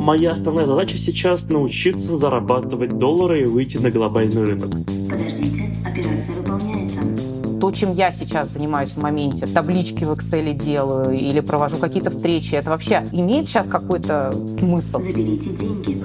Моя основная задача сейчас научиться зарабатывать доллары и выйти на глобальный рынок. Подождите, операция выполняется. То, чем я сейчас занимаюсь в моменте, таблички в Excel делаю или провожу какие-то встречи, это вообще имеет сейчас какой-то смысл? Заберите деньги.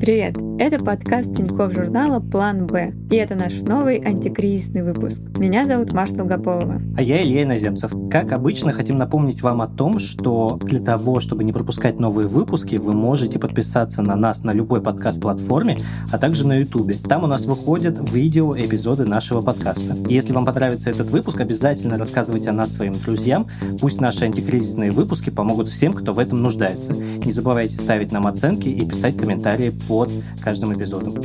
Привет! Это подкаст Тинькофф журнала «План Б». И это наш новый антикризисный выпуск. Меня зовут Маша Долгополова. А я Илья Иноземцев. Как обычно, хотим напомнить вам о том, что для того, чтобы не пропускать новые выпуски, вы можете подписаться на нас на любой подкаст-платформе, а также на YouTube. Там у нас выходят видео эпизоды нашего подкаста. Если вам понравится этот выпуск, обязательно рассказывайте о нас своим друзьям. Пусть наши антикризисные выпуски помогут всем, кто в этом нуждается. Не забывайте ставить нам оценки и писать комментарии под каждым эпизодом.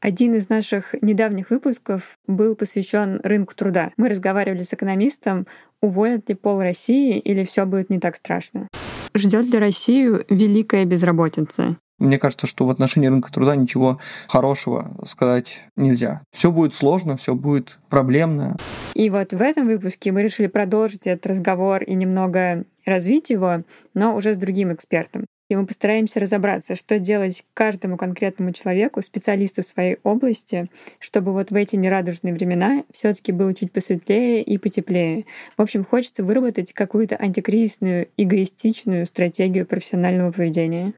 Один из наших недавних выпусков был посвящен рынку труда. Мы разговаривали с экономистом, уволят ли пол России или все будет не так страшно. Ждет ли Россию великая безработица? Мне кажется, что в отношении рынка труда ничего хорошего сказать нельзя. Все будет сложно, все будет проблемно. И вот в этом выпуске мы решили продолжить этот разговор и немного развить его, но уже с другим экспертом. И мы постараемся разобраться, что делать каждому конкретному человеку, специалисту в своей области, чтобы вот в эти нерадужные времена все таки было чуть посветлее и потеплее. В общем, хочется выработать какую-то антикризисную, эгоистичную стратегию профессионального поведения.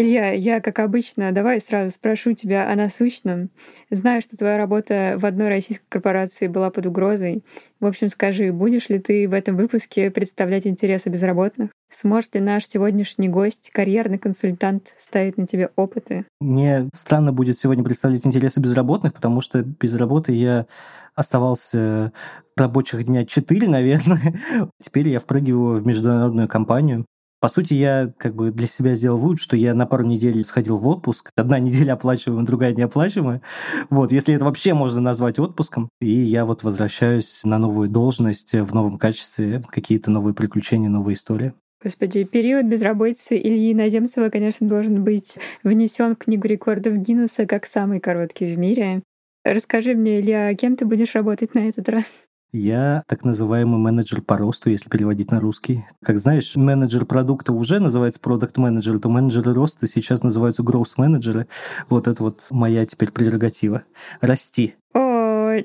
Илья, я, как обычно, давай сразу спрошу тебя о насущном. Знаю, что твоя работа в одной российской корпорации была под угрозой. В общем, скажи, будешь ли ты в этом выпуске представлять интересы безработных? Сможет ли наш сегодняшний гость, карьерный консультант, ставить на тебе опыты? Мне странно будет сегодня представлять интересы безработных, потому что без работы я оставался рабочих дня 4, наверное. Теперь я впрыгиваю в международную компанию. По сути, я как бы для себя сделал вывод, что я на пару недель сходил в отпуск. Одна неделя оплачиваемая, другая неоплачиваемая. Вот, если это вообще можно назвать отпуском. И я вот возвращаюсь на новую должность в новом качестве, какие-то новые приключения, новые истории. Господи, период безработицы Ильи Наземцева, конечно, должен быть внесен в Книгу рекордов Гиннесса как самый короткий в мире. Расскажи мне, Илья, кем ты будешь работать на этот раз? Я так называемый менеджер по росту, если переводить на русский. Как знаешь, менеджер продукта уже называется продукт менеджер, то менеджеры роста сейчас называются growth менеджеры. Вот это вот моя теперь прерогатива. Расти.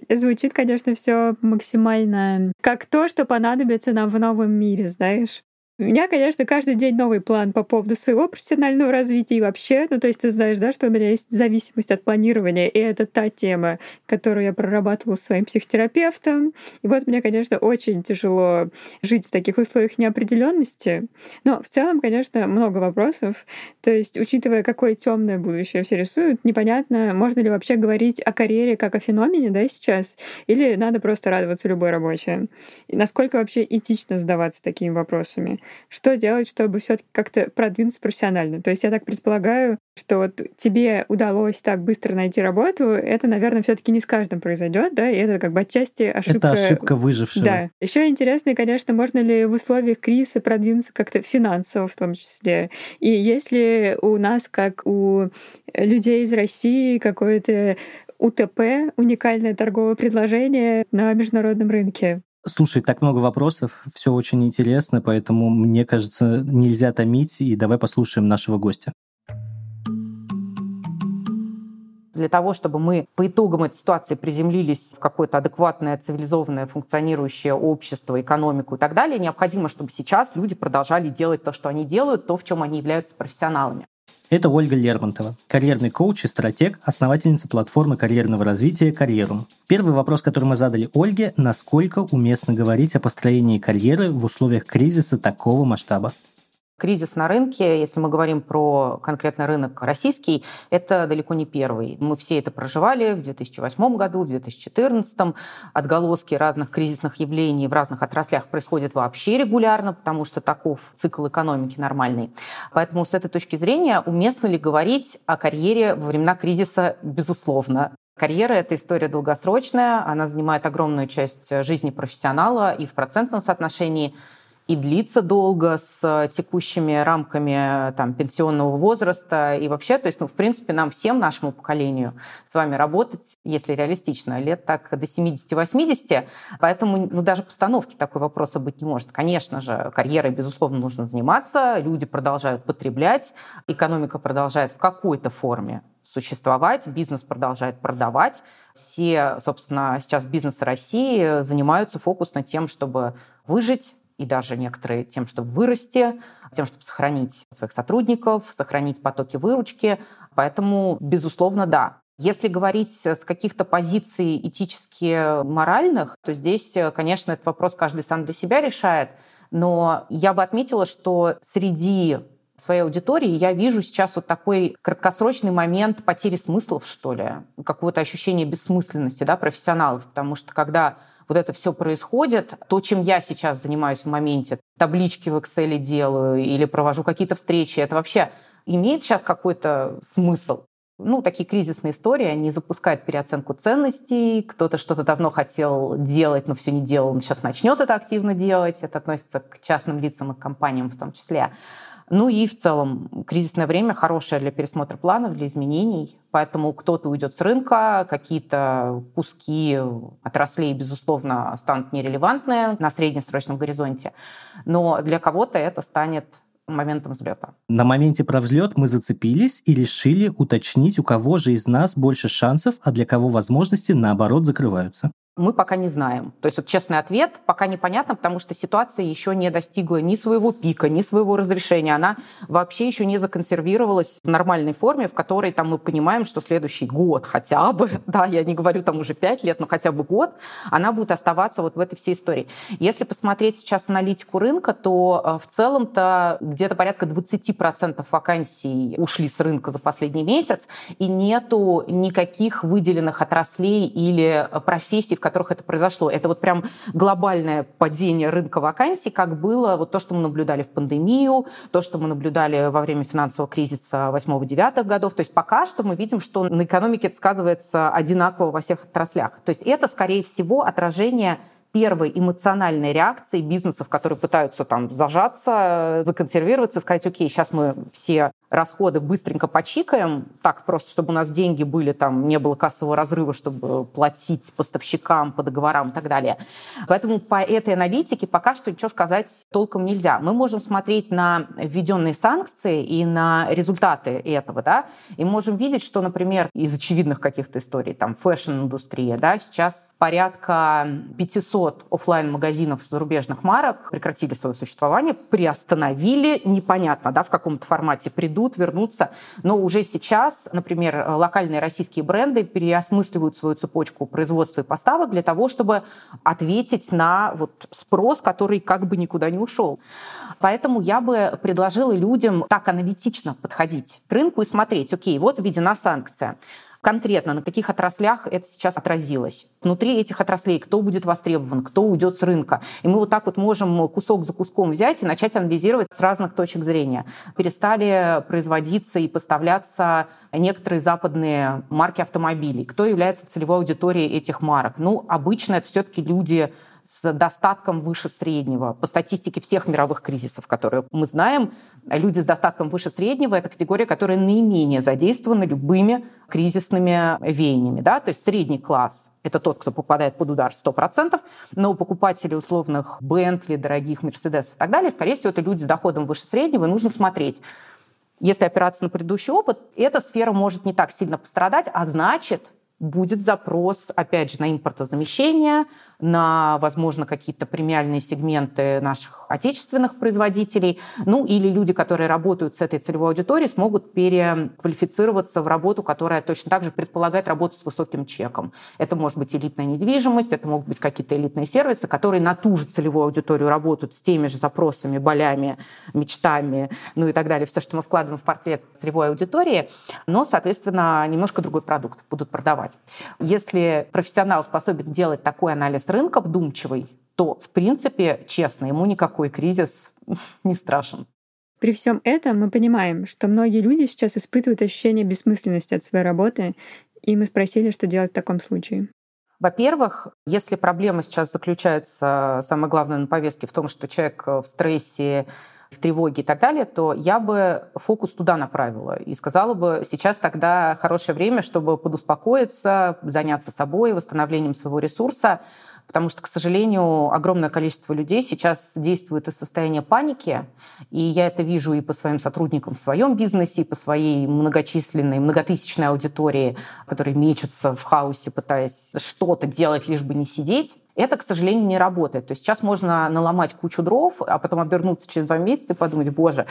Звучит, конечно, все максимально как то, что понадобится нам в новом мире, знаешь. У меня, конечно, каждый день новый план по поводу своего профессионального развития и вообще. Ну, то есть ты знаешь, да, что у меня есть зависимость от планирования, и это та тема, которую я прорабатывала с своим психотерапевтом. И вот мне, конечно, очень тяжело жить в таких условиях неопределенности. Но в целом, конечно, много вопросов. То есть, учитывая, какое темное будущее все рисуют, непонятно, можно ли вообще говорить о карьере как о феномене, да, сейчас, или надо просто радоваться любой рабочей. И насколько вообще этично задаваться такими вопросами что делать, чтобы все таки как-то продвинуться профессионально. То есть я так предполагаю, что вот тебе удалось так быстро найти работу, это, наверное, все таки не с каждым произойдет, да, и это как бы отчасти ошибка. Это ошибка выжившего. Да. Еще интересно, конечно, можно ли в условиях кризиса продвинуться как-то финансово в том числе. И если у нас, как у людей из России, какое-то УТП, уникальное торговое предложение на международном рынке. Слушай, так много вопросов, все очень интересно, поэтому, мне кажется, нельзя томить, и давай послушаем нашего гостя. Для того, чтобы мы по итогам этой ситуации приземлились в какое-то адекватное, цивилизованное, функционирующее общество, экономику и так далее, необходимо, чтобы сейчас люди продолжали делать то, что они делают, то, в чем они являются профессионалами. Это Ольга Лермонтова, карьерный коуч и стратег, основательница платформы карьерного развития «Карьерум». Первый вопрос, который мы задали Ольге – насколько уместно говорить о построении карьеры в условиях кризиса такого масштаба? Кризис на рынке, если мы говорим про конкретно рынок российский, это далеко не первый. Мы все это проживали в 2008 году, в 2014. Отголоски разных кризисных явлений в разных отраслях происходят вообще регулярно, потому что таков цикл экономики нормальный. Поэтому с этой точки зрения уместно ли говорить о карьере во времена кризиса? Безусловно. Карьера — это история долгосрочная, она занимает огромную часть жизни профессионала и в процентном соотношении и длится долго с текущими рамками там, пенсионного возраста. И вообще, то есть, ну, в принципе, нам всем, нашему поколению с вами работать, если реалистично, лет так до 70-80. Поэтому ну, даже постановки такой вопроса быть не может. Конечно же, карьерой, безусловно, нужно заниматься, люди продолжают потреблять, экономика продолжает в какой-то форме существовать, бизнес продолжает продавать. Все, собственно, сейчас бизнесы России занимаются фокусно тем, чтобы выжить, и даже некоторые тем, чтобы вырасти, тем, чтобы сохранить своих сотрудников, сохранить потоки выручки. Поэтому, безусловно, да. Если говорить с каких-то позиций этически моральных, то здесь, конечно, этот вопрос каждый сам для себя решает. Но я бы отметила, что среди своей аудитории я вижу сейчас вот такой краткосрочный момент потери смыслов, что ли, какого-то ощущения бессмысленности да, профессионалов, потому что когда вот это все происходит, то, чем я сейчас занимаюсь в моменте, таблички в Excel делаю или провожу какие-то встречи, это вообще имеет сейчас какой-то смысл? Ну, такие кризисные истории, они запускают переоценку ценностей. Кто-то что-то давно хотел делать, но все не делал, он сейчас начнет это активно делать. Это относится к частным лицам и компаниям в том числе. Ну и в целом кризисное время хорошее для пересмотра планов, для изменений. Поэтому кто-то уйдет с рынка, какие-то куски отраслей, безусловно, станут нерелевантны на среднесрочном горизонте. Но для кого-то это станет моментом взлета. На моменте про взлет мы зацепились и решили уточнить, у кого же из нас больше шансов, а для кого возможности, наоборот, закрываются мы пока не знаем. То есть вот честный ответ, пока непонятно, потому что ситуация еще не достигла ни своего пика, ни своего разрешения. Она вообще еще не законсервировалась в нормальной форме, в которой там мы понимаем, что следующий год хотя бы, да, я не говорю там уже пять лет, но хотя бы год, она будет оставаться вот в этой всей истории. Если посмотреть сейчас аналитику рынка, то э, в целом-то где-то порядка 20% вакансий ушли с рынка за последний месяц, и нету никаких выделенных отраслей или профессий, которых это произошло. Это вот прям глобальное падение рынка вакансий, как было вот то, что мы наблюдали в пандемию, то, что мы наблюдали во время финансового кризиса 8-9 годов. То есть пока что мы видим, что на экономике это сказывается одинаково во всех отраслях. То есть это, скорее всего, отражение первой эмоциональной реакции бизнесов, которые пытаются там зажаться, законсервироваться, сказать, окей, сейчас мы все расходы быстренько почикаем, так просто, чтобы у нас деньги были, там не было кассового разрыва, чтобы платить поставщикам по договорам и так далее. Поэтому по этой аналитике пока что ничего сказать толком нельзя. Мы можем смотреть на введенные санкции и на результаты этого, да, и можем видеть, что, например, из очевидных каких-то историй, там, фэшн-индустрия, да, сейчас порядка 500 офлайн магазинов зарубежных марок прекратили свое существование, приостановили, непонятно, да, в каком-то формате придут вернутся. Но уже сейчас, например, локальные российские бренды переосмысливают свою цепочку производства и поставок для того, чтобы ответить на вот спрос, который как бы никуда не ушел. Поэтому я бы предложила людям так аналитично подходить к рынку и смотреть, окей, вот введена санкция конкретно на каких отраслях это сейчас отразилось. Внутри этих отраслей кто будет востребован, кто уйдет с рынка. И мы вот так вот можем кусок за куском взять и начать анализировать с разных точек зрения. Перестали производиться и поставляться некоторые западные марки автомобилей. Кто является целевой аудиторией этих марок? Ну, обычно это все-таки люди с достатком выше среднего. По статистике всех мировых кризисов, которые мы знаем, люди с достатком выше среднего – это категория, которая наименее задействована любыми кризисными веяниями. Да? То есть средний класс это тот, кто попадает под удар 100%, но у покупателей условных Бентли, дорогих Мерседесов и так далее, скорее всего, это люди с доходом выше среднего, и нужно смотреть. Если опираться на предыдущий опыт, эта сфера может не так сильно пострадать, а значит, будет запрос, опять же, на импортозамещение, на, возможно, какие-то премиальные сегменты наших отечественных производителей. Ну, или люди, которые работают с этой целевой аудиторией, смогут переквалифицироваться в работу, которая точно так же предполагает работу с высоким чеком. Это может быть элитная недвижимость, это могут быть какие-то элитные сервисы, которые на ту же целевую аудиторию работают с теми же запросами, болями, мечтами, ну и так далее. Все, что мы вкладываем в портрет целевой аудитории, но, соответственно, немножко другой продукт будут продавать. Если профессионал способен делать такой анализ рынка вдумчивый, то, в принципе, честно, ему никакой кризис не страшен. При всем этом мы понимаем, что многие люди сейчас испытывают ощущение бессмысленности от своей работы, и мы спросили, что делать в таком случае. Во-первых, если проблема сейчас заключается, самое главное на повестке, в том, что человек в стрессе, в тревоге и так далее, то я бы фокус туда направила и сказала бы, сейчас тогда хорошее время, чтобы подуспокоиться, заняться собой, восстановлением своего ресурса, потому что, к сожалению, огромное количество людей сейчас действует из состояния паники, и я это вижу и по своим сотрудникам в своем бизнесе, и по своей многочисленной, многотысячной аудитории, которые мечутся в хаосе, пытаясь что-то делать, лишь бы не сидеть. Это, к сожалению, не работает. То есть сейчас можно наломать кучу дров, а потом обернуться через два месяца и подумать, боже,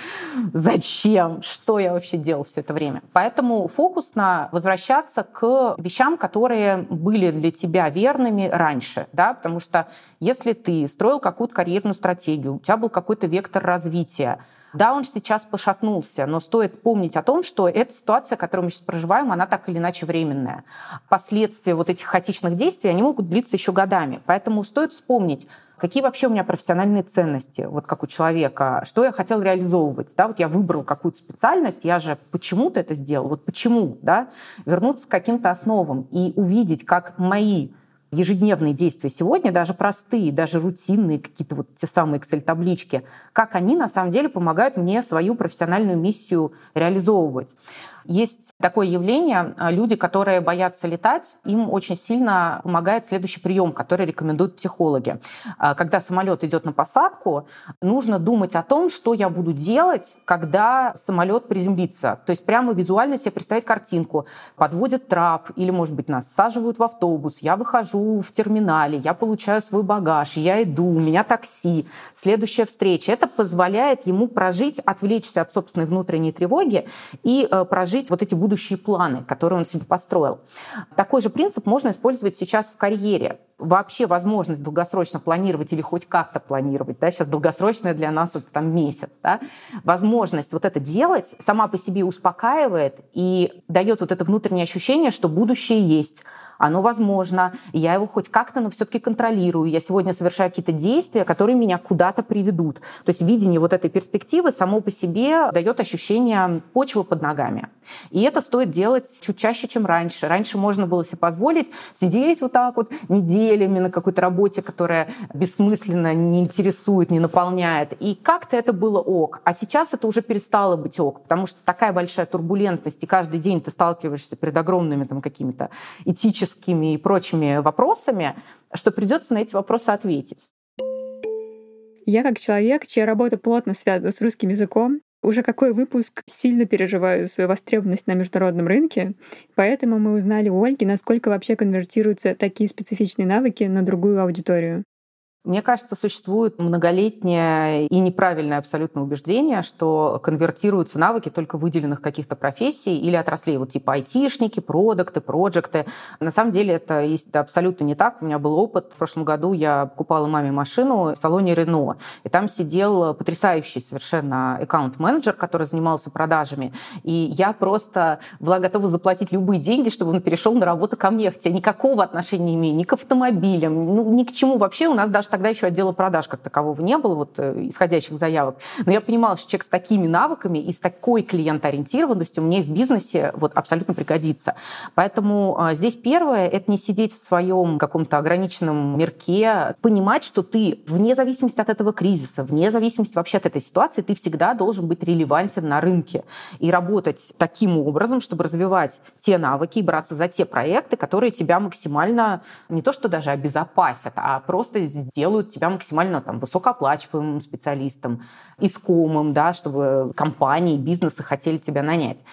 зачем? Что я вообще делал все это время? Поэтому фокус на возвращаться к вещам, которые были для тебя верными раньше. Да? Потому что если ты строил какую-то карьерную стратегию, у тебя был какой-то вектор развития, да, он сейчас пошатнулся, но стоит помнить о том, что эта ситуация, которую мы сейчас проживаем, она так или иначе временная. Последствия вот этих хаотичных действий, они могут длиться еще годами. Поэтому стоит вспомнить, какие вообще у меня профессиональные ценности, вот как у человека, что я хотел реализовывать. Да, вот я выбрал какую-то специальность, я же почему-то это сделал, вот почему, да, вернуться к каким-то основам и увидеть, как мои ежедневные действия сегодня, даже простые, даже рутинные какие-то вот те самые Excel-таблички, как они на самом деле помогают мне свою профессиональную миссию реализовывать. Есть такое явление, а, люди, которые боятся летать, им очень сильно помогает следующий прием, который рекомендуют психологи. А, когда самолет идет на посадку, нужно думать о том, что я буду делать, когда самолет приземлится. То есть прямо визуально себе представить картинку. Подводят трап или, может быть, нас саживают в автобус, я выхожу в терминале, я получаю свой багаж, я иду, у меня такси, следующая встреча. Это позволяет ему прожить, отвлечься от собственной внутренней тревоги и э, прожить жить вот эти будущие планы, которые он себе построил. Такой же принцип можно использовать сейчас в карьере. Вообще возможность долгосрочно планировать или хоть как-то планировать, да, сейчас долгосрочная для нас это там месяц, да, возможность вот это делать сама по себе успокаивает и дает вот это внутреннее ощущение, что будущее есть, оно возможно, я его хоть как-то, но все-таки контролирую. Я сегодня совершаю какие-то действия, которые меня куда-то приведут. То есть видение вот этой перспективы само по себе дает ощущение почвы под ногами. И это стоит делать чуть чаще, чем раньше. Раньше можно было себе позволить сидеть вот так вот неделями на какой-то работе, которая бессмысленно не интересует, не наполняет. И как-то это было ок. А сейчас это уже перестало быть ок, потому что такая большая турбулентность, и каждый день ты сталкиваешься перед огромными там какими-то этическими этическими и прочими вопросами, что придется на эти вопросы ответить. Я как человек, чья работа плотно связана с русским языком, уже какой выпуск сильно переживаю свою востребованность на международном рынке, поэтому мы узнали у Ольги, насколько вообще конвертируются такие специфичные навыки на другую аудиторию. Мне кажется, существует многолетнее и неправильное абсолютно убеждение, что конвертируются навыки только выделенных каких-то профессий или отраслей, вот типа айтишники, продукты, проекты. На самом деле это абсолютно не так. У меня был опыт. В прошлом году я покупала маме машину в салоне Рено, и там сидел потрясающий совершенно аккаунт-менеджер, который занимался продажами. И я просто была готова заплатить любые деньги, чтобы он перешел на работу ко мне, хотя никакого отношения не имею ни к автомобилям, ну, ни к чему. Вообще у нас даже тогда еще отдела продаж как такового не было, вот э, исходящих заявок. Но я понимала, что человек с такими навыками и с такой клиентоориентированностью мне в бизнесе вот абсолютно пригодится. Поэтому а, здесь первое — это не сидеть в своем каком-то ограниченном мирке, понимать, что ты вне зависимости от этого кризиса, вне зависимости вообще от этой ситуации, ты всегда должен быть релевантен на рынке и работать таким образом, чтобы развивать те навыки и браться за те проекты, которые тебя максимально не то что даже обезопасят, а просто сделают делают тебя максимально там, высокооплачиваемым специалистом, искомым, да, чтобы компании, бизнесы хотели тебя нанять.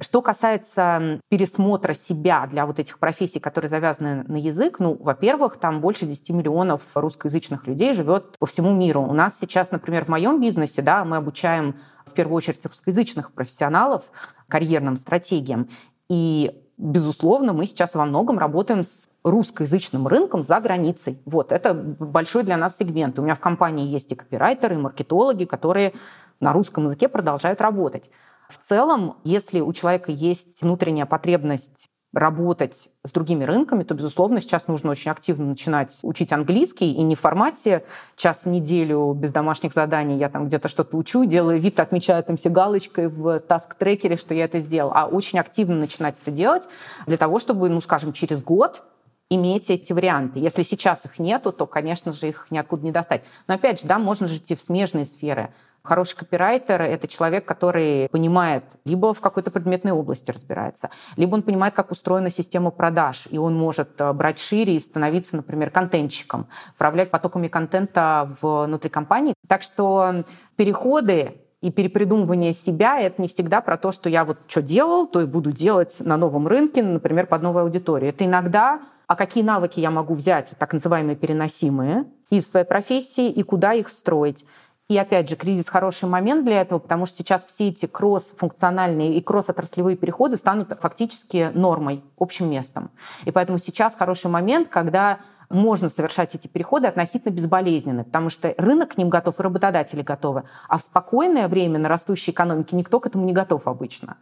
Что касается пересмотра себя для вот этих профессий, которые завязаны на язык, ну, во-первых, там больше 10 миллионов русскоязычных людей живет по всему миру. У нас сейчас, например, в моем бизнесе, да, мы обучаем в первую очередь русскоязычных профессионалов карьерным стратегиям. И безусловно, мы сейчас во многом работаем с русскоязычным рынком за границей. Вот, это большой для нас сегмент. У меня в компании есть и копирайтеры, и маркетологи, которые на русском языке продолжают работать. В целом, если у человека есть внутренняя потребность работать с другими рынками, то, безусловно, сейчас нужно очень активно начинать учить английский, и не в формате час в неделю без домашних заданий я там где-то что-то учу, делаю вид, отмечаю там все галочкой в таск-трекере, что я это сделал, а очень активно начинать это делать для того, чтобы, ну, скажем, через год иметь эти варианты. Если сейчас их нету, то, конечно же, их ниоткуда не достать. Но опять же, да, можно же идти в смежные сферы. Хороший копирайтер — это человек, который понимает, либо в какой-то предметной области разбирается, либо он понимает, как устроена система продаж, и он может э, брать шире и становиться, например, контентчиком, управлять потоками контента внутри компании. Так что переходы и перепридумывание себя — это не всегда про то, что я вот что делал, то и буду делать на новом рынке, например, под новую аудиторию. Это иногда а какие навыки я могу взять, так называемые переносимые, из своей профессии и куда их строить. И опять же, кризис хороший момент для этого, потому что сейчас все эти кросс-функциональные и кросс-отраслевые переходы станут фактически нормой, общим местом. И поэтому сейчас хороший момент, когда можно совершать эти переходы относительно безболезненно, потому что рынок к ним готов и работодатели готовы. А в спокойное время на растущей экономике никто к этому не готов обычно.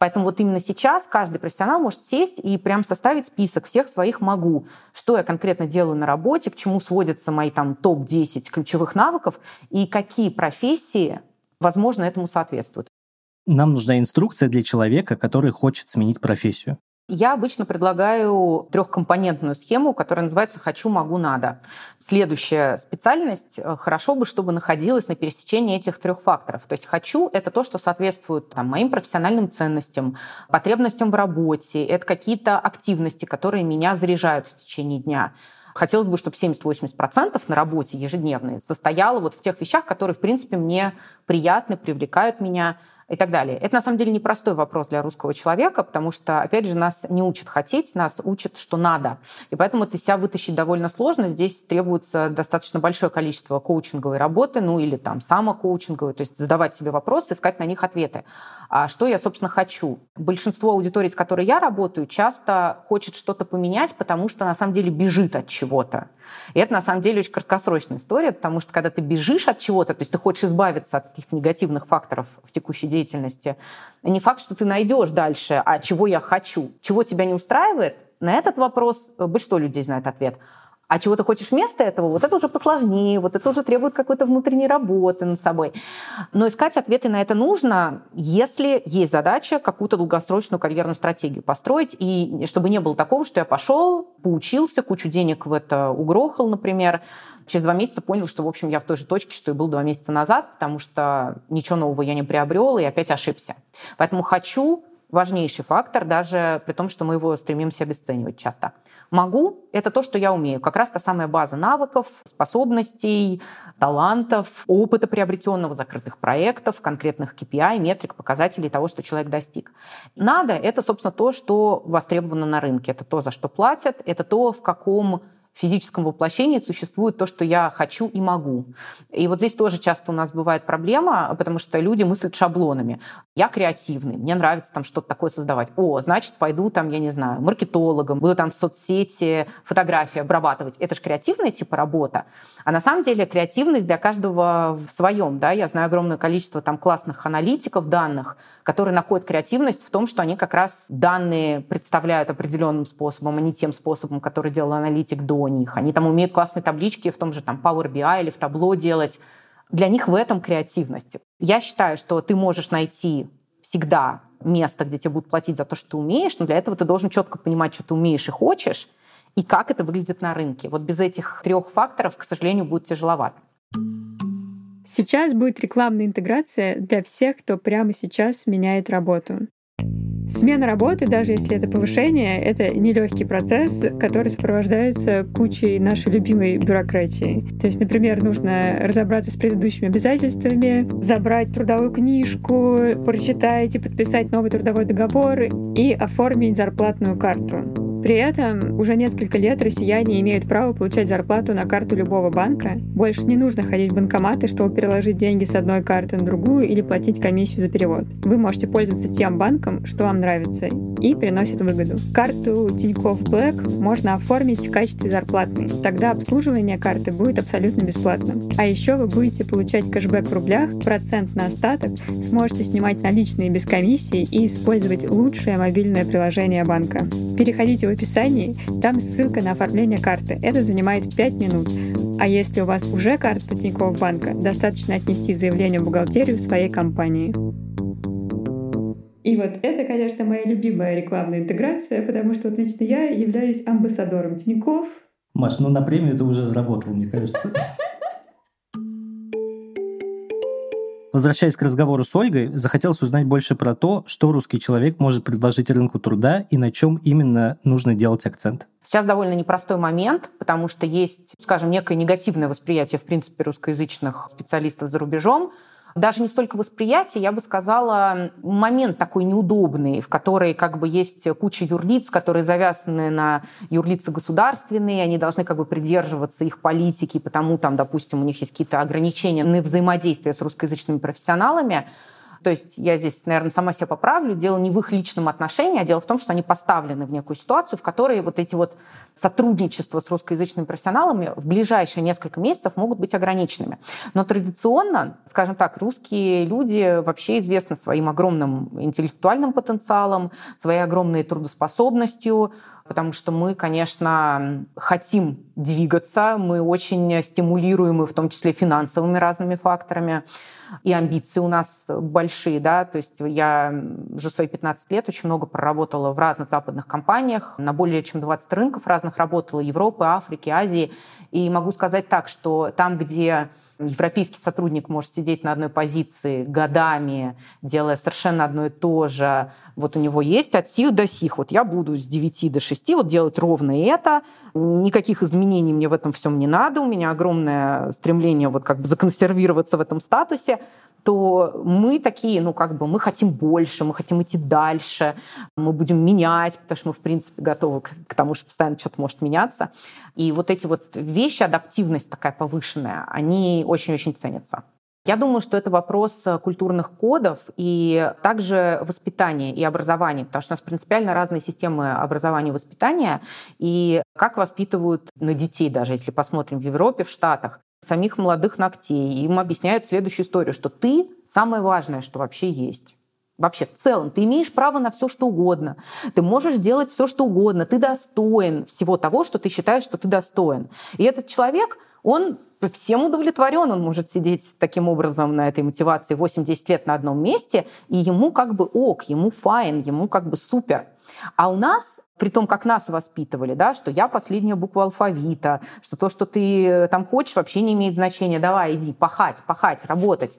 Поэтому вот именно сейчас каждый профессионал может сесть и прям составить список всех своих могу, что я конкретно делаю на работе, к чему сводятся мои там топ-10 ключевых навыков и какие профессии, возможно, этому соответствуют. Нам нужна инструкция для человека, который хочет сменить профессию. Я обычно предлагаю трехкомпонентную схему, которая называется «хочу, могу, надо». Следующая специальность э, хорошо бы, чтобы находилась на пересечении этих трех факторов. То есть «хочу» — это то, что соответствует там, моим профессиональным ценностям, потребностям в работе, это какие-то активности, которые меня заряжают в течение дня. Хотелось бы, чтобы 70-80% на работе ежедневные состояло вот в тех вещах, которые, в принципе, мне приятны, привлекают меня, и так далее. Это на самом деле непростой вопрос для русского человека, потому что, опять же, нас не учат хотеть, нас учат, что надо. И поэтому это себя вытащить довольно сложно. Здесь требуется достаточно большое количество коучинговой работы, ну или там самокоучинговой, то есть задавать себе вопросы, искать на них ответы. А что я, собственно, хочу? Большинство аудиторий, с которой я работаю, часто хочет что-то поменять, потому что на самом деле бежит от чего-то. И это на самом деле очень краткосрочная история, потому что когда ты бежишь от чего-то, то есть ты хочешь избавиться от каких-то негативных факторов в текущей деятельности, не факт, что ты найдешь дальше, а чего я хочу, чего тебя не устраивает, на этот вопрос большинство людей знает ответ – а чего ты хочешь вместо этого, вот это уже посложнее, вот это уже требует какой-то внутренней работы над собой. Но искать ответы на это нужно, если есть задача какую-то долгосрочную карьерную стратегию построить, и чтобы не было такого, что я пошел, поучился, кучу денег в это угрохал, например, через два месяца понял, что, в общем, я в той же точке, что и был два месяца назад, потому что ничего нового я не приобрел и опять ошибся. Поэтому хочу важнейший фактор, даже при том, что мы его стремимся обесценивать часто. Могу — это то, что я умею. Как раз та самая база навыков, способностей, талантов, опыта приобретенного, закрытых проектов, конкретных KPI, метрик, показателей того, что человек достиг. Надо — это, собственно, то, что востребовано на рынке. Это то, за что платят, это то, в каком физическом воплощении существует то, что я хочу и могу. И вот здесь тоже часто у нас бывает проблема, потому что люди мыслят шаблонами. Я креативный, мне нравится там что-то такое создавать. О, значит, пойду там, я не знаю, маркетологом, буду там в соцсети фотографии обрабатывать. Это же креативная типа работа. А на самом деле креативность для каждого в своем. Да? Я знаю огромное количество там классных аналитиков данных, которые находят креативность в том, что они как раз данные представляют определенным способом, а не тем способом, который делал аналитик до них. Они там умеют классные таблички в том же там Power BI или в табло делать. Для них в этом креативность. Я считаю, что ты можешь найти всегда место, где тебе будут платить за то, что ты умеешь, но для этого ты должен четко понимать, что ты умеешь и хочешь, и как это выглядит на рынке. Вот без этих трех факторов, к сожалению, будет тяжеловато. Сейчас будет рекламная интеграция для всех, кто прямо сейчас меняет работу. Смена работы, даже если это повышение, это нелегкий процесс, который сопровождается кучей нашей любимой бюрократии. То есть, например, нужно разобраться с предыдущими обязательствами, забрать трудовую книжку, прочитать и подписать новый трудовой договор и оформить зарплатную карту. При этом уже несколько лет россияне имеют право получать зарплату на карту любого банка. Больше не нужно ходить в банкоматы, чтобы переложить деньги с одной карты на другую или платить комиссию за перевод. Вы можете пользоваться тем банком, что вам нравится, и приносит выгоду. Карту Тинькофф Black можно оформить в качестве зарплатной. Тогда обслуживание карты будет абсолютно бесплатным. А еще вы будете получать кэшбэк в рублях, процент на остаток, сможете снимать наличные без комиссии и использовать лучшее мобильное приложение банка. Переходите в описании, там ссылка на оформление карты. Это занимает 5 минут. А если у вас уже карта Тинькофф банка, достаточно отнести заявление в бухгалтерию своей компании. И вот это, конечно, моя любимая рекламная интеграция, потому что вот лично я являюсь амбассадором Тинькофф. Маш, ну на премию ты уже заработал, мне кажется. Возвращаясь к разговору с Ольгой, захотелось узнать больше про то, что русский человек может предложить рынку труда и на чем именно нужно делать акцент. Сейчас довольно непростой момент, потому что есть, скажем, некое негативное восприятие, в принципе, русскоязычных специалистов за рубежом, даже не столько восприятие, я бы сказала, момент такой неудобный, в который как бы есть куча юрлиц, которые завязаны на юрлицы государственные, они должны как бы придерживаться их политики, потому там, допустим, у них есть какие-то ограничения на взаимодействие с русскоязычными профессионалами. То есть я здесь, наверное, сама себя поправлю. Дело не в их личном отношении, а дело в том, что они поставлены в некую ситуацию, в которой вот эти вот сотрудничества с русскоязычными профессионалами в ближайшие несколько месяцев могут быть ограниченными. Но традиционно, скажем так, русские люди вообще известны своим огромным интеллектуальным потенциалом, своей огромной трудоспособностью, потому что мы, конечно, хотим двигаться, мы очень стимулируемы, в том числе финансовыми разными факторами и амбиции у нас большие, да, то есть я за свои 15 лет очень много проработала в разных западных компаниях, на более чем 20 рынков разных работала, Европы, Африки, Азии, и могу сказать так, что там, где европейский сотрудник может сидеть на одной позиции годами, делая совершенно одно и то же. Вот у него есть от сих до сих. Вот я буду с 9 до 6 вот делать ровно это. Никаких изменений мне в этом всем не надо. У меня огромное стремление вот как бы законсервироваться в этом статусе то мы такие, ну, как бы, мы хотим больше, мы хотим идти дальше, мы будем менять, потому что мы, в принципе, готовы к, к тому, что постоянно что-то может меняться. И вот эти вот вещи, адаптивность такая повышенная, они очень-очень ценятся. Я думаю, что это вопрос культурных кодов и также воспитания и образования, потому что у нас принципиально разные системы образования и воспитания, и как воспитывают на детей, даже если посмотрим в Европе, в Штатах самих молодых ногтей. Им объясняют следующую историю, что ты самое важное, что вообще есть. Вообще, в целом, ты имеешь право на все, что угодно. Ты можешь делать все, что угодно. Ты достоин всего того, что ты считаешь, что ты достоин. И этот человек, он всем удовлетворен, он может сидеть таким образом на этой мотивации 8-10 лет на одном месте, и ему как бы ок, ему файн, ему как бы супер. А у нас при том, как нас воспитывали, да, что я последняя буква алфавита, что то, что ты э, там хочешь, вообще не имеет значения. Давай, иди, пахать, пахать, работать.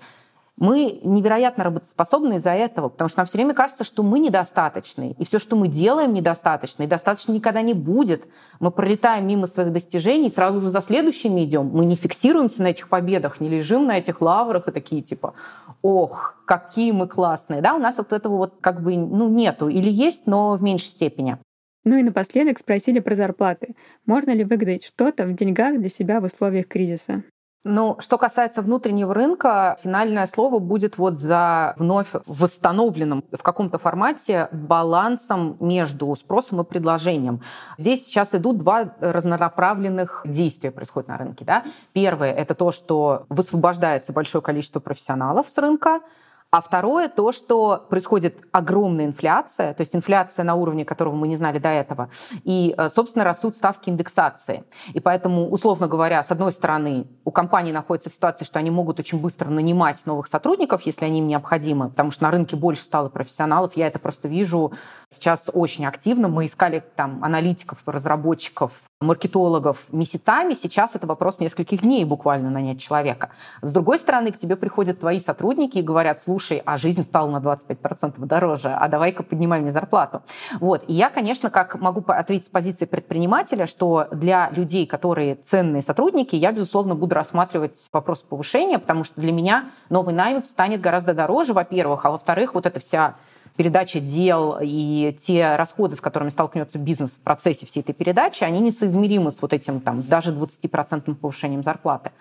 Мы невероятно работоспособны из-за этого, потому что нам все время кажется, что мы недостаточны, и все, что мы делаем, недостаточно, и достаточно никогда не будет. Мы пролетаем мимо своих достижений, сразу же за следующими идем. Мы не фиксируемся на этих победах, не лежим на этих лаврах и такие типа, ох, какие мы классные. Да, у нас вот этого вот как бы ну, нету, или есть, но в меньшей степени. Ну и напоследок спросили про зарплаты. Можно ли выгадать что-то в деньгах для себя в условиях кризиса? Ну, что касается внутреннего рынка, финальное слово будет вот за вновь восстановленным в каком-то формате балансом между спросом и предложением. Здесь сейчас идут два разнонаправленных действия происходят на рынке. Да? Первое — это то, что высвобождается большое количество профессионалов с рынка, а второе то, что происходит огромная инфляция, то есть инфляция на уровне, которого мы не знали до этого, и, э, собственно, растут ставки индексации. И поэтому, условно говоря, с одной стороны, у компаний находится в ситуации, что они могут очень быстро нанимать новых сотрудников, если они им необходимы, потому что на рынке больше стало профессионалов. Я это просто вижу сейчас очень активно. Мы искали там аналитиков, разработчиков, маркетологов месяцами. Сейчас это вопрос нескольких дней буквально нанять человека. С другой стороны, к тебе приходят твои сотрудники и говорят, слушай, а жизнь стала на 25% дороже, а давай-ка поднимай мне зарплату. Вот. И я, конечно, как могу ответить с позиции предпринимателя, что для людей, которые ценные сотрудники, я, безусловно, буду рассматривать вопрос повышения, потому что для меня новый найм станет гораздо дороже, во-первых, а во-вторых, вот эта вся передача дел и те расходы, с которыми столкнется бизнес в процессе всей этой передачи, они несоизмеримы с вот этим там, даже 20% повышением зарплаты.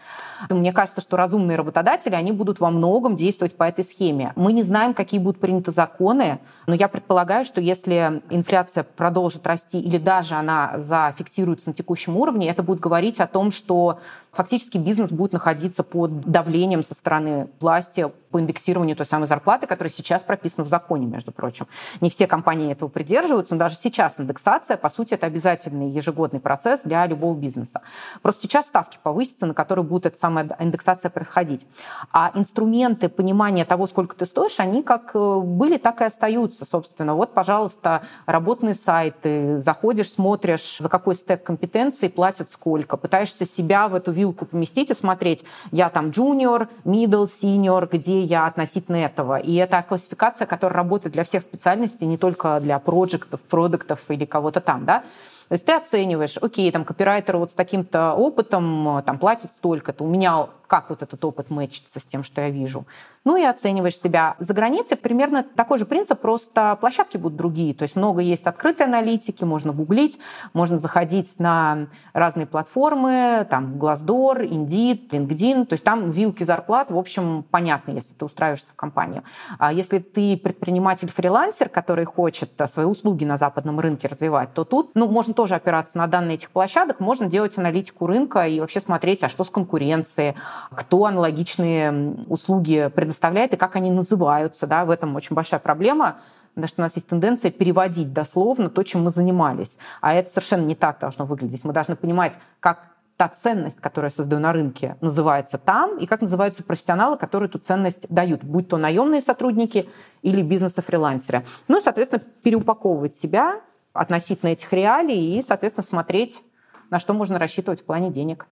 Мне кажется, что разумные работодатели, они будут во многом действовать по этой схеме. Мы не знаем, какие будут приняты законы, но я предполагаю, что если инфляция продолжит расти или даже она зафиксируется на текущем уровне, это будет говорить о том, что фактически бизнес будет находиться под давлением со стороны власти по индексированию той самой зарплаты, которая сейчас прописана в законе, между прочим. Не все компании этого придерживаются, но даже сейчас индексация, по сути, это обязательный ежегодный процесс для любого бизнеса. Просто сейчас ставки повысятся, на которые будет эта самая индексация происходить. А инструменты понимания того, сколько ты стоишь, они как э, были, так и остаются, собственно. Вот, пожалуйста, работные сайты, заходишь, смотришь, за какой стек компетенций платят сколько, пытаешься себя в эту вилку поместить и смотреть, я там junior, middle, senior, где я относительно этого. И это классификация, которая работает для всех специальностей, не только для проектов, продуктов или кого-то там, да. То есть ты оцениваешь, окей, там копирайтер вот с таким-то опытом там платит столько-то, у меня как вот этот опыт мэчится с тем, что я вижу. Ну и оцениваешь себя. За границей примерно такой же принцип, просто площадки будут другие. То есть много есть открытой аналитики, можно гуглить, можно заходить на разные платформы, там Glassdoor, Indeed, LinkedIn. То есть там вилки зарплат, в общем, понятно, если ты устраиваешься в компанию. А если ты предприниматель-фрилансер, который хочет свои услуги на западном рынке развивать, то тут ну, можно тоже опираться на данные этих площадок, можно делать аналитику рынка и вообще смотреть, а что с конкуренцией, кто аналогичные услуги предоставляет и как они называются. Да? В этом очень большая проблема потому что у нас есть тенденция переводить дословно то, чем мы занимались. А это совершенно не так должно выглядеть. Мы должны понимать, как та ценность, которую я создаю на рынке, называется там, и как называются профессионалы, которые эту ценность дают, будь то наемные сотрудники или бизнесы-фрилансеры. Ну и, соответственно, переупаковывать себя относительно этих реалий и, соответственно, смотреть, на что можно рассчитывать в плане денег.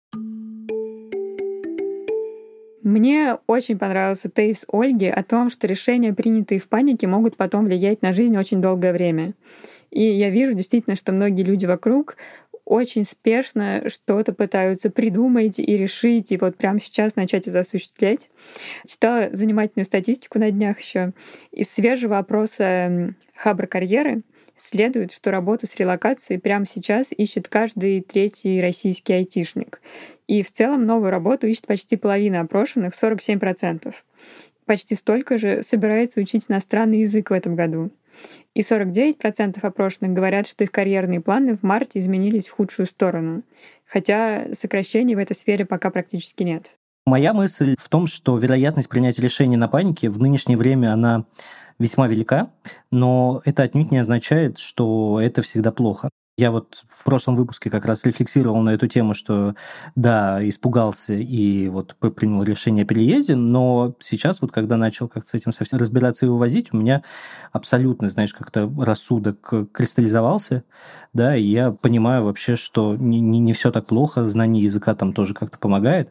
Мне очень понравился тейс Ольги о том, что решения, принятые в панике, могут потом влиять на жизнь очень долгое время. И я вижу действительно, что многие люди вокруг очень спешно что-то пытаются придумать и решить, и вот прямо сейчас начать это осуществлять. Читала занимательную статистику на днях еще. Из свежего опроса Хабр карьеры следует, что работу с релокацией прямо сейчас ищет каждый третий российский айтишник. И в целом новую работу ищет почти половина опрошенных, 47%. Почти столько же собирается учить иностранный язык в этом году. И 49% опрошенных говорят, что их карьерные планы в марте изменились в худшую сторону. Хотя сокращений в этой сфере пока практически нет. Моя мысль в том, что вероятность принятия решения на панике в нынешнее время, она весьма велика, но это отнюдь не означает, что это всегда плохо. Я вот в прошлом выпуске как раз рефлексировал на эту тему, что да, испугался и вот принял решение о переезде, но сейчас вот когда начал как-то с этим совсем разбираться и вывозить, у меня абсолютно, знаешь, как-то рассудок кристаллизовался, да, и я понимаю вообще, что не, не, не все так плохо, знание языка там тоже как-то помогает.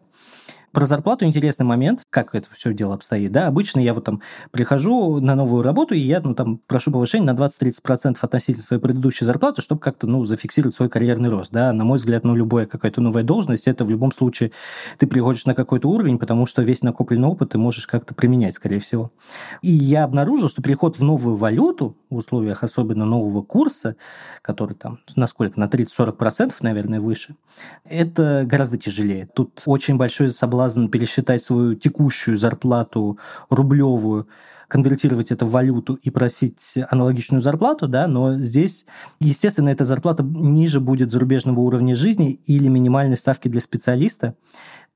Про зарплату интересный момент, как это все дело обстоит. Да, обычно я вот там прихожу на новую работу, и я ну, там прошу повышения на 20-30% относительно своей предыдущей зарплаты, чтобы как-то ну, зафиксировать свой карьерный рост. Да. На мой взгляд, ну, любая какая-то новая должность, это в любом случае ты приходишь на какой-то уровень, потому что весь накопленный опыт ты можешь как-то применять, скорее всего. И я обнаружил, что переход в новую валюту в условиях особенно нового курса, который там на сколько, на 30-40%, наверное, выше, это гораздо тяжелее. Тут очень большой соблазн пересчитать свою текущую зарплату рублевую, конвертировать это в валюту и просить аналогичную зарплату, да, но здесь, естественно, эта зарплата ниже будет зарубежного уровня жизни или минимальной ставки для специалиста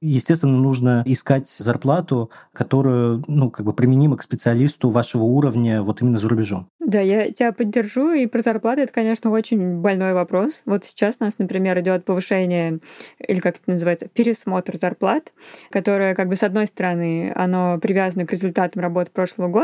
естественно, нужно искать зарплату, которую, ну, как бы применима к специалисту вашего уровня вот именно за рубежом. Да, я тебя поддержу, и про зарплаты это, конечно, очень больной вопрос. Вот сейчас у нас, например, идет повышение, или как это называется, пересмотр зарплат, которое, как бы, с одной стороны, оно привязано к результатам работы прошлого года,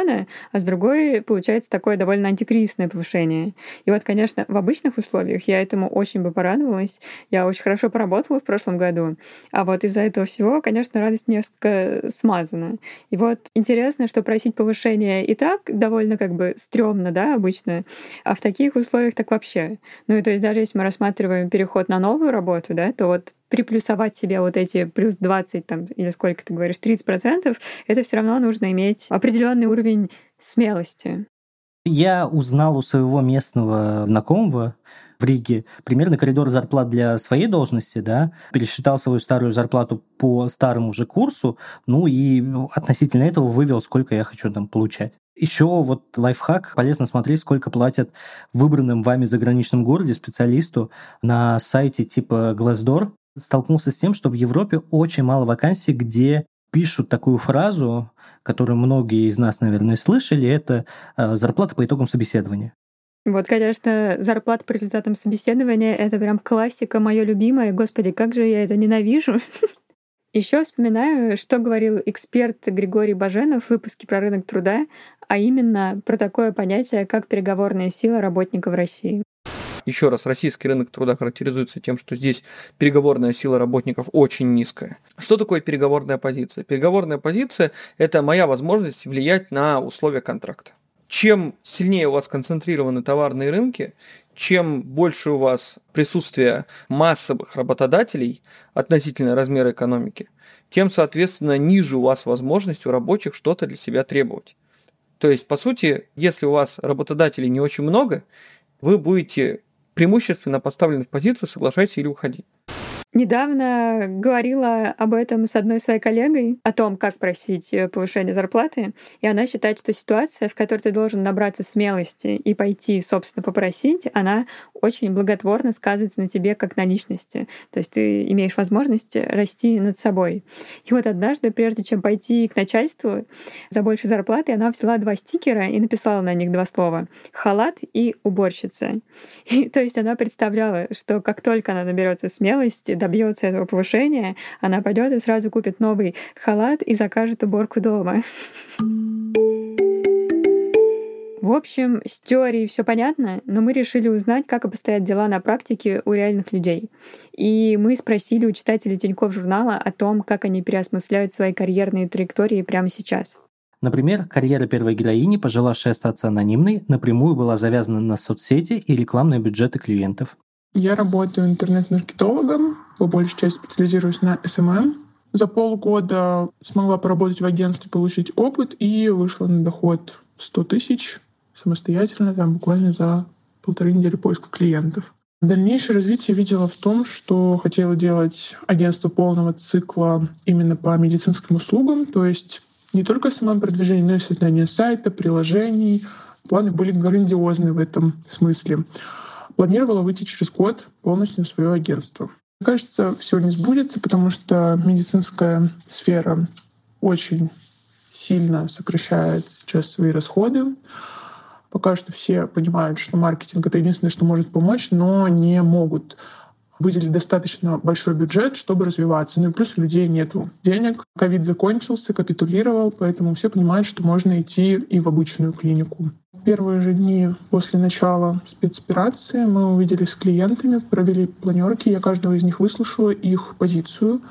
а с другой, получается, такое довольно антикризисное повышение. И вот, конечно, в обычных условиях я этому очень бы порадовалась. Я очень хорошо поработала в прошлом году, а вот из-за этого всего, конечно, радость несколько смазана. И вот интересно, что просить повышения и так довольно как бы стрёмно, да, обычно, а в таких условиях так вообще. Ну и то есть даже если мы рассматриваем переход на новую работу, да, то вот приплюсовать себе вот эти плюс 20 там, или сколько ты говоришь, 30 процентов, это все равно нужно иметь определенный уровень смелости. Я узнал у своего местного знакомого в Риге примерно коридор зарплат для своей должности, да, пересчитал свою старую зарплату по старому же курсу, ну и относительно этого вывел, сколько я хочу там получать. Еще вот лайфхак, полезно смотреть, сколько платят в выбранном вами заграничном городе специалисту на сайте типа Glassdoor, столкнулся с тем, что в Европе очень мало вакансий, где пишут такую фразу, которую многие из нас, наверное, слышали, это э, зарплата по итогам собеседования. Вот, конечно, зарплата по результатам собеседования — это прям классика, мое любимое. Господи, как же я это ненавижу. Еще вспоминаю, что говорил эксперт Григорий Баженов в выпуске про рынок труда, а именно про такое понятие, как переговорная сила работников России. Еще раз, российский рынок труда характеризуется тем, что здесь переговорная сила работников очень низкая. Что такое переговорная позиция? Переговорная позиция – это моя возможность влиять на условия контракта. Чем сильнее у вас концентрированы товарные рынки, чем больше у вас присутствие массовых работодателей относительно размера экономики, тем, соответственно, ниже у вас возможность у рабочих что-то для себя требовать. То есть, по сути, если у вас работодателей не очень много, вы будете преимущественно поставлены в позицию «соглашайся или уходи». Недавно говорила об этом с одной своей коллегой, о том, как просить э, повышение зарплаты, и она считает, что ситуация, в которой ты должен набраться смелости и пойти, собственно, попросить, она очень благотворно сказывается на тебе как на личности. То есть ты имеешь возможность расти над собой. И вот однажды, прежде чем пойти к начальству за большей зарплатой, она взяла два стикера и написала на них два слова — халат и уборщица. И, то есть она представляла, что как только она наберется смелости, добьется этого повышения, она пойдет и сразу купит новый халат и закажет уборку дома. В общем, с теорией все понятно, но мы решили узнать, как обстоят дела на практике у реальных людей. И мы спросили у читателей Тинькофф журнала о том, как они переосмысляют свои карьерные траектории прямо сейчас. Например, карьера первой героини, пожелавшей остаться анонимной, напрямую была завязана на соцсети и рекламные бюджеты клиентов. Я работаю интернет-маркетологом, по большей части специализируюсь на SMM. За полгода смогла поработать в агентстве, получить опыт и вышла на доход 100 тысяч самостоятельно, там буквально за полторы недели поиска клиентов. Дальнейшее развитие видела в том, что хотела делать агентство полного цикла именно по медицинским услугам, то есть не только самопродвижение, но и создание сайта, приложений. Планы были грандиозные в этом смысле. Планировала выйти через год полностью на свое агентство. Кажется, все не сбудется, потому что медицинская сфера очень сильно сокращает сейчас свои расходы. Пока что все понимают, что маркетинг — это единственное, что может помочь, но не могут выделить достаточно большой бюджет, чтобы развиваться. Ну и плюс у людей нет денег. Ковид закончился, капитулировал, поэтому все понимают, что можно идти и в обычную клинику. Первые же дни после начала спецоперации мы увиделись с клиентами, провели планерки, я каждого из них выслушала их позицию.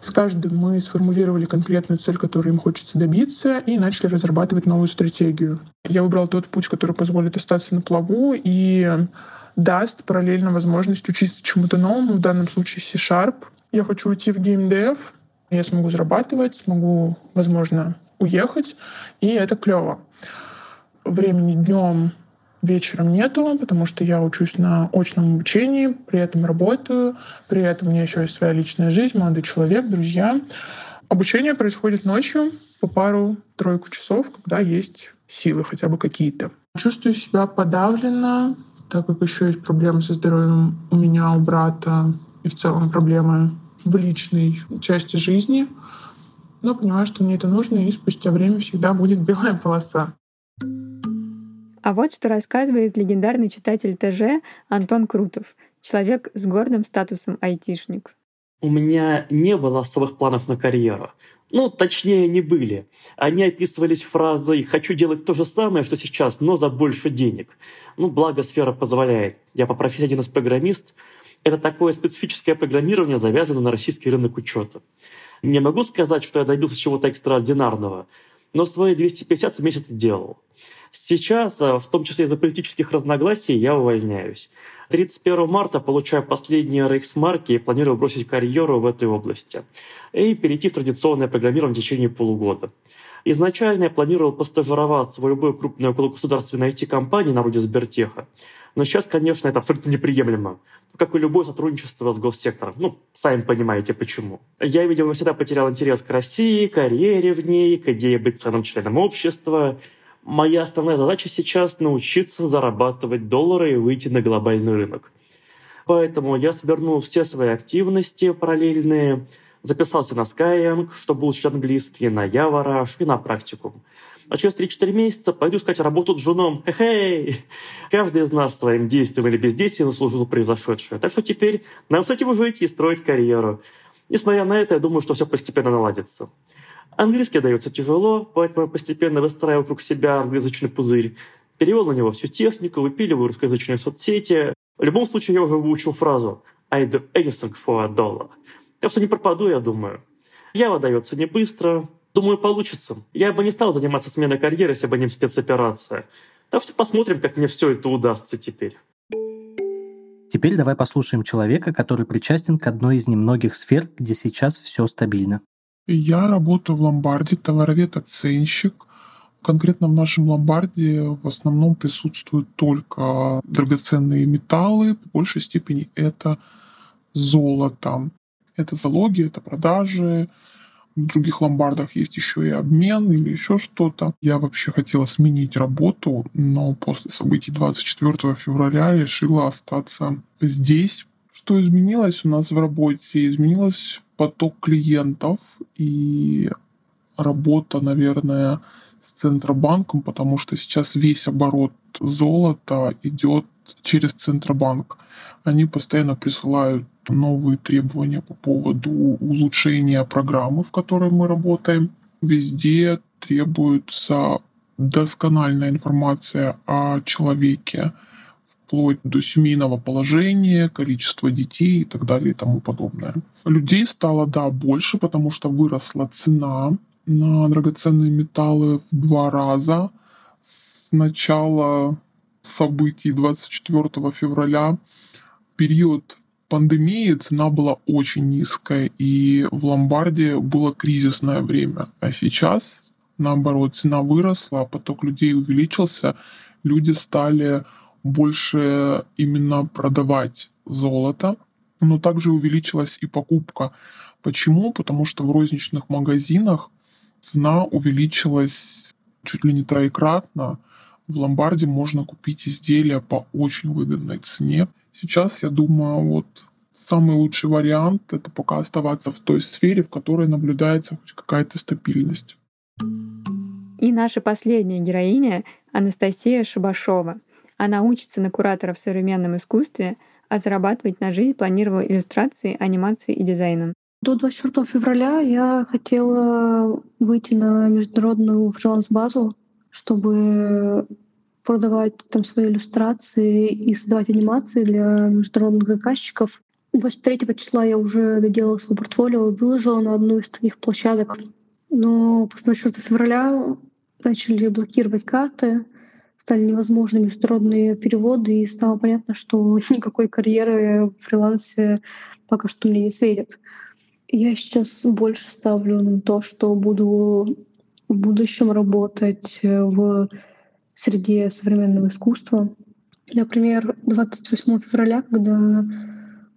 С каждым мы сформулировали конкретную цель, которую им хочется добиться, и начали разрабатывать новую стратегию. Я выбрал тот путь, который позволит остаться на плаву и даст параллельно возможность учиться чему-то новому, в данном случае C-Sharp. Я хочу уйти в геймдев, я смогу зарабатывать, смогу, возможно, уехать, и это клево. Времени днем вечером нету, потому что я учусь на очном обучении, при этом работаю, при этом у меня еще есть своя личная жизнь, молодой человек, друзья. Обучение происходит ночью по пару-тройку часов, когда есть силы хотя бы какие-то. Чувствую себя подавленно, так как еще есть проблемы со здоровьем у меня, у брата, и в целом проблемы в личной части жизни. Но понимаю, что мне это нужно, и спустя время всегда будет белая полоса. А вот что рассказывает легендарный читатель ТЖ Антон Крутов, человек с гордым статусом айтишник. У меня не было особых планов на карьеру. Ну, точнее, не были. Они описывались фразой «хочу делать то же самое, что сейчас, но за больше денег». Ну, благо сфера позволяет. Я по профессии один из программист. Это такое специфическое программирование, завязано на российский рынок учета. Не могу сказать, что я добился чего-то экстраординарного, но свои 250 в месяц сделал. Сейчас, а, в том числе из-за политических разногласий, я увольняюсь. 31 марта получаю последние рейхсмарки и планирую бросить карьеру в этой области и перейти в традиционное программирование в течение полугода. Изначально я планировал постажироваться в любой крупной окологосударственной IT-компании на вроде Сбертеха. Но сейчас, конечно, это абсолютно неприемлемо. Как и любое сотрудничество с госсектором. Ну, сами понимаете, почему. Я, видимо, всегда потерял интерес к России, карьере в ней, к идее быть ценным членом общества, Моя основная задача сейчас научиться зарабатывать доллары и выйти на глобальный рынок. Поэтому я свернул все свои активности параллельные, записался на Skyeng, чтобы улучшить английский, на Явораш и на практикум. А через 3-4 месяца пойду искать работу джуном. Хе-хей! Каждый из нас своим действием или бездействием заслужил произошедшее. Так что теперь нам с этим уже идти строить карьеру. Несмотря на это, я думаю, что все постепенно наладится. Английский дается тяжело, поэтому я постепенно выстраиваю вокруг себя англоязычный пузырь. Перевел на него всю технику, выпиливаю русскоязычные соцсети. В любом случае, я уже выучил фразу «I do anything for a dollar». Так что не пропаду, я думаю. Ява дается не быстро. Думаю, получится. Я бы не стал заниматься сменой карьеры, если бы не спецоперация. Так что посмотрим, как мне все это удастся теперь. Теперь давай послушаем человека, который причастен к одной из немногих сфер, где сейчас все стабильно. Я работаю в ломбарде, товаровед-оценщик. Конкретно в нашем ломбарде в основном присутствуют только драгоценные металлы, в большей степени это золото. Это залоги, это продажи, в других ломбардах есть еще и обмен или еще что-то. Я вообще хотела сменить работу, но после событий 24 февраля решила остаться здесь. Что изменилось у нас в работе? Изменилось поток клиентов и работа, наверное, с Центробанком, потому что сейчас весь оборот золота идет через Центробанк. Они постоянно присылают новые требования по поводу улучшения программы, в которой мы работаем. Везде требуется доскональная информация о человеке, вплоть до семейного положения, количества детей и так далее и тому подобное. Людей стало, да, больше, потому что выросла цена на драгоценные металлы в два раза с начала событий 24 февраля. Период пандемии цена была очень низкая, и в ломбарде было кризисное время. А сейчас, наоборот, цена выросла, поток людей увеличился, люди стали больше именно продавать золото, но также увеличилась и покупка. Почему? Потому что в розничных магазинах цена увеличилась чуть ли не троекратно. В ломбарде можно купить изделия по очень выгодной цене. Сейчас, я думаю, вот самый лучший вариант – это пока оставаться в той сфере, в которой наблюдается хоть какая-то стабильность. И наша последняя героиня — Анастасия Шабашова. Она учится на куратора в современном искусстве, а зарабатывать на жизнь планировала иллюстрацией, анимацией и дизайном. До 24 февраля я хотела выйти на международную фриланс-базу, чтобы продавать там свои иллюстрации и создавать анимации для международных заказчиков. 23 числа я уже доделала свое портфолио, выложила на одну из таких площадок. Но после 24 февраля начали блокировать карты, стали невозможны международные переводы, и стало понятно, что никакой карьеры в фрилансе пока что мне не светит. Я сейчас больше ставлю на то, что буду в будущем работать в среде современного искусства. Например, 28 февраля, когда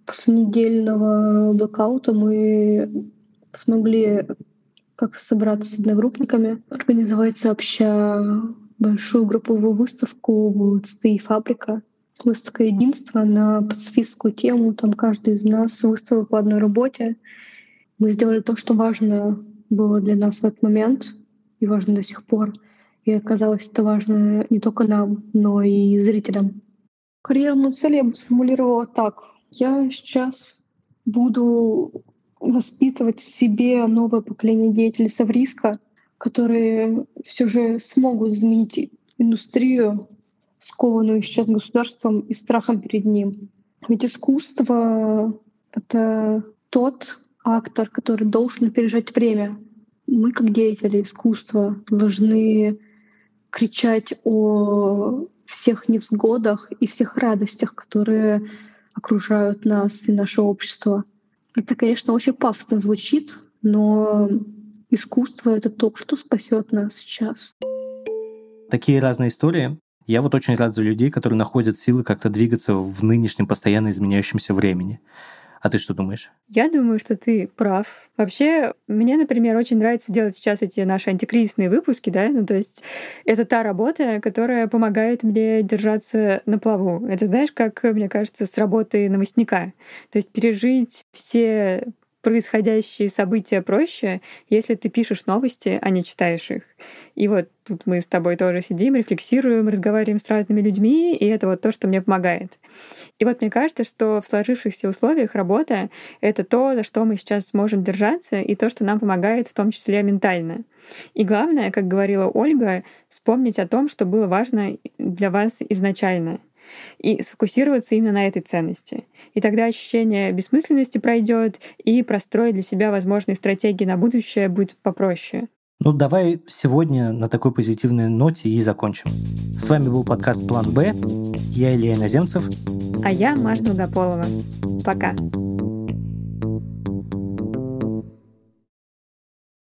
после недельного блокаута мы смогли как собраться с одногруппниками, организовать сообща большую групповую выставку в ЦТИ «Фабрика». Выставка единства на пацифистскую тему. Там каждый из нас выставил по одной работе. Мы сделали то, что важно было для нас в этот момент и важно до сих пор — и оказалось, это важно не только нам, но и зрителям. Карьерную цель я бы сформулировала так. Я сейчас буду воспитывать в себе новое поколение деятелей Савриска, которые все же смогут изменить индустрию, скованную сейчас государством и страхом перед ним. Ведь искусство — это тот актор, который должен опережать время. Мы, как деятели искусства, должны кричать о всех невзгодах и всех радостях, которые окружают нас и наше общество. Это, конечно, очень пафосно звучит, но искусство — это то, что спасет нас сейчас. Такие разные истории. Я вот очень рад за людей, которые находят силы как-то двигаться в нынешнем постоянно изменяющемся времени. А ты что думаешь? Я думаю, что ты прав. Вообще, мне, например, очень нравится делать сейчас эти наши антикризисные выпуски, да, ну то есть это та работа, которая помогает мне держаться на плаву. Это знаешь, как, мне кажется, с работы новостника. То есть пережить все происходящие события проще, если ты пишешь новости, а не читаешь их. И вот тут мы с тобой тоже сидим, рефлексируем, разговариваем с разными людьми, и это вот то, что мне помогает. И вот мне кажется, что в сложившихся условиях работа — это то, за что мы сейчас можем держаться, и то, что нам помогает в том числе ментально. И главное, как говорила Ольга, вспомнить о том, что было важно для вас изначально — и сфокусироваться именно на этой ценности. И тогда ощущение бессмысленности пройдет, и простроить для себя возможные стратегии на будущее будет попроще. Ну, давай сегодня на такой позитивной ноте и закончим. С вами был подкаст «План Б». Я Илья Иноземцев. А я Маша Долгополова. Пока.